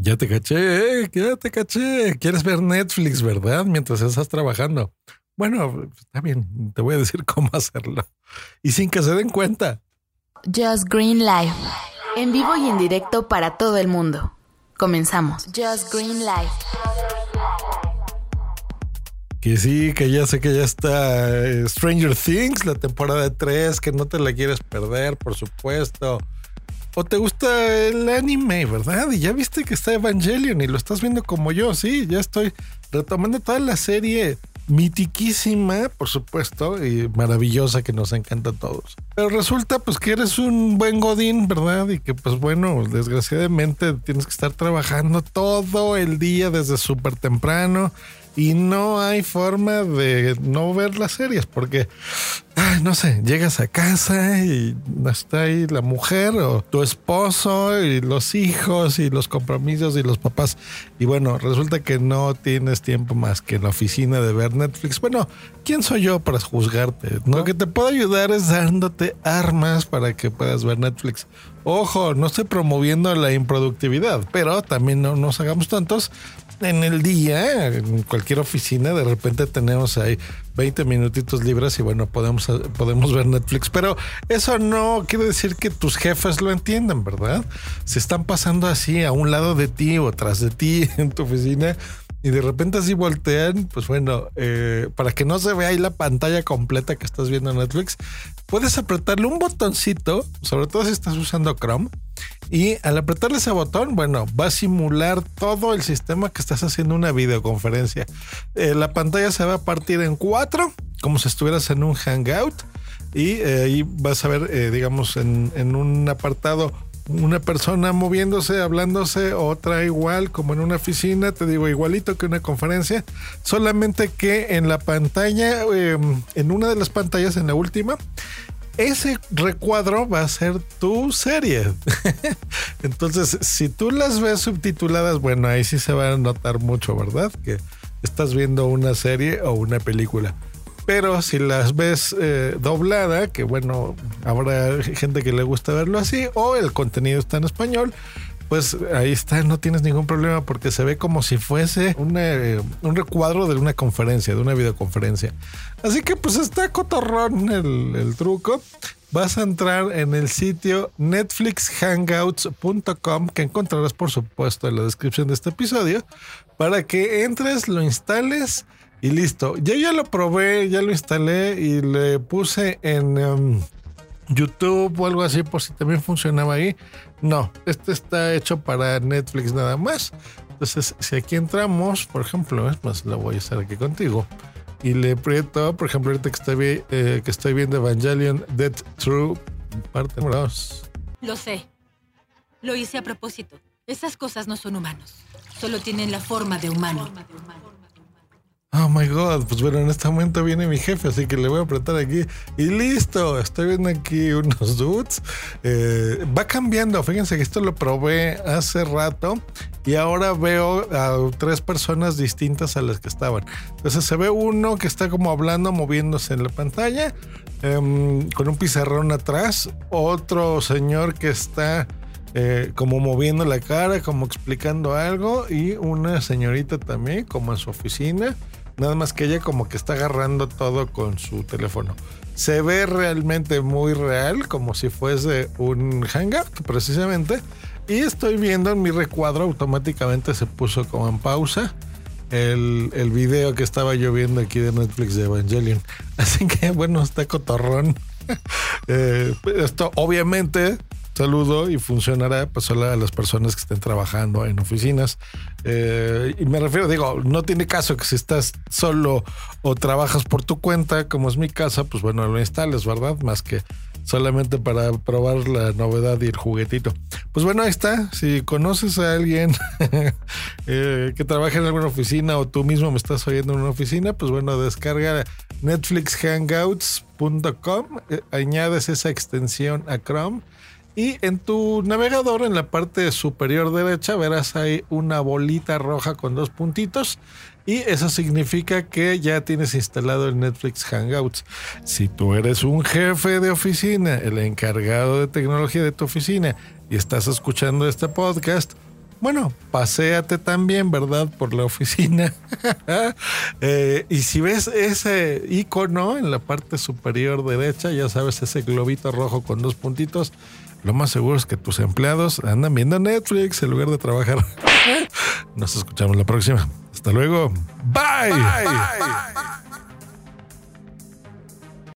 Ya te caché, ya te caché. Quieres ver Netflix, ¿verdad? Mientras estás trabajando. Bueno, está bien, te voy a decir cómo hacerlo. Y sin que se den cuenta. Just Green Life. En vivo y en directo para todo el mundo. Comenzamos. Just Green Life. Que sí, que ya sé que ya está eh, Stranger Things, la temporada 3, que no te la quieres perder, por supuesto. O te gusta el anime, ¿verdad? Y ya viste que está Evangelion y lo estás viendo como yo, sí, ya estoy retomando toda la serie mitiquísima, por supuesto, y maravillosa que nos encanta a todos. Pero resulta pues que eres un buen godín, ¿verdad? Y que pues bueno, desgraciadamente tienes que estar trabajando todo el día desde súper temprano y no hay forma de no ver las series porque, no sé, llegas a casa y está ahí la mujer o tu esposo y los hijos y los compromisos y los papás. Y bueno, resulta que no tienes tiempo más que en la oficina de ver Netflix. Bueno, ¿quién soy yo para juzgarte? Lo que te puedo ayudar es dándote armas para que puedas ver Netflix. Ojo, no estoy promoviendo la improductividad, pero también no nos hagamos tantos en el día, en cualquier oficina, de repente tenemos ahí 20 minutitos libres y bueno, podemos, podemos ver Netflix. Pero eso no quiere decir que tus jefes lo entiendan, ¿verdad? Se están pasando así a un lado de ti o tras de ti en tu oficina y de repente así voltean, pues bueno, eh, para que no se vea ahí la pantalla completa que estás viendo en Netflix, puedes apretarle un botoncito, sobre todo si estás usando Chrome, y al apretarle ese botón, bueno, va a simular todo el sistema que estás haciendo una videoconferencia. Eh, la pantalla se va a partir en cuatro, como si estuvieras en un hangout, y eh, ahí vas a ver, digamos, en, en un apartado una persona moviéndose, hablándose, otra igual, como en una oficina, te digo, igualito que una conferencia, solamente que en la pantalla, em, en una de las pantallas, en la última, ese recuadro va a ser tu serie. Entonces, si tú las ves subtituladas, bueno, ahí sí se va a notar mucho, ¿verdad? Que estás viendo una serie o una película. Pero si las ves eh, doblada, que bueno, habrá gente que le gusta verlo así, o el contenido está en español, pues ahí está, no tienes ningún problema porque se ve como si fuese eh, un recuadro de una conferencia, de una videoconferencia. Así que pues está cotorrón el, el truco. Vas a entrar en el sitio netflixhangouts.com que encontrarás por supuesto en la descripción de este episodio para que entres, lo instales y listo. Yo ya lo probé, ya lo instalé y le puse en em, YouTube o algo así por si también funcionaba ahí. No, este está hecho para Netflix nada más. Entonces, si aquí entramos, por ejemplo, es más, lo voy a hacer aquí contigo. Y le aprieto, por ejemplo, ahorita que estoy, eh, estoy viendo Evangelion Dead True, parte 2. Lo sé. Lo hice a propósito. Esas cosas no son humanos. Solo tienen la forma de humano. Oh my god, pues bueno, en este momento viene mi jefe, así que le voy a apretar aquí y listo. Estoy viendo aquí unos dudes. Eh, va cambiando, fíjense que esto lo probé hace rato y ahora veo a tres personas distintas a las que estaban. Entonces se ve uno que está como hablando, moviéndose en la pantalla, em, con un pizarrón atrás, otro señor que está eh, como moviendo la cara, como explicando algo, y una señorita también, como en su oficina. Nada más que ella como que está agarrando todo con su teléfono. Se ve realmente muy real, como si fuese un hangout, precisamente. Y estoy viendo en mi recuadro, automáticamente se puso como en pausa el, el video que estaba yo viendo aquí de Netflix de Evangelion. Así que bueno, está cotorrón. Eh, esto obviamente saludo y funcionará pues solo a las personas que estén trabajando en oficinas. Eh, y me refiero, digo, no tiene caso que si estás solo o trabajas por tu cuenta, como es mi casa, pues bueno, lo instales, ¿verdad? Más que solamente para probar la novedad y el juguetito. Pues bueno, ahí está. Si conoces a alguien eh, que trabaja en alguna oficina o tú mismo me estás oyendo en una oficina, pues bueno, descarga netflixhangouts.com, eh, añades esa extensión a Chrome y en tu navegador, en la parte superior derecha, verás ahí una bolita roja con dos puntitos. Y eso significa que ya tienes instalado el Netflix Hangouts. Si tú eres un jefe de oficina, el encargado de tecnología de tu oficina, y estás escuchando este podcast, bueno, paséate también, ¿verdad? Por la oficina. Eh, y si ves ese icono en la parte superior derecha, ya sabes, ese globito rojo con dos puntitos, lo más seguro es que tus empleados andan viendo Netflix en lugar de trabajar. Nos escuchamos la próxima. Hasta luego. bye. bye.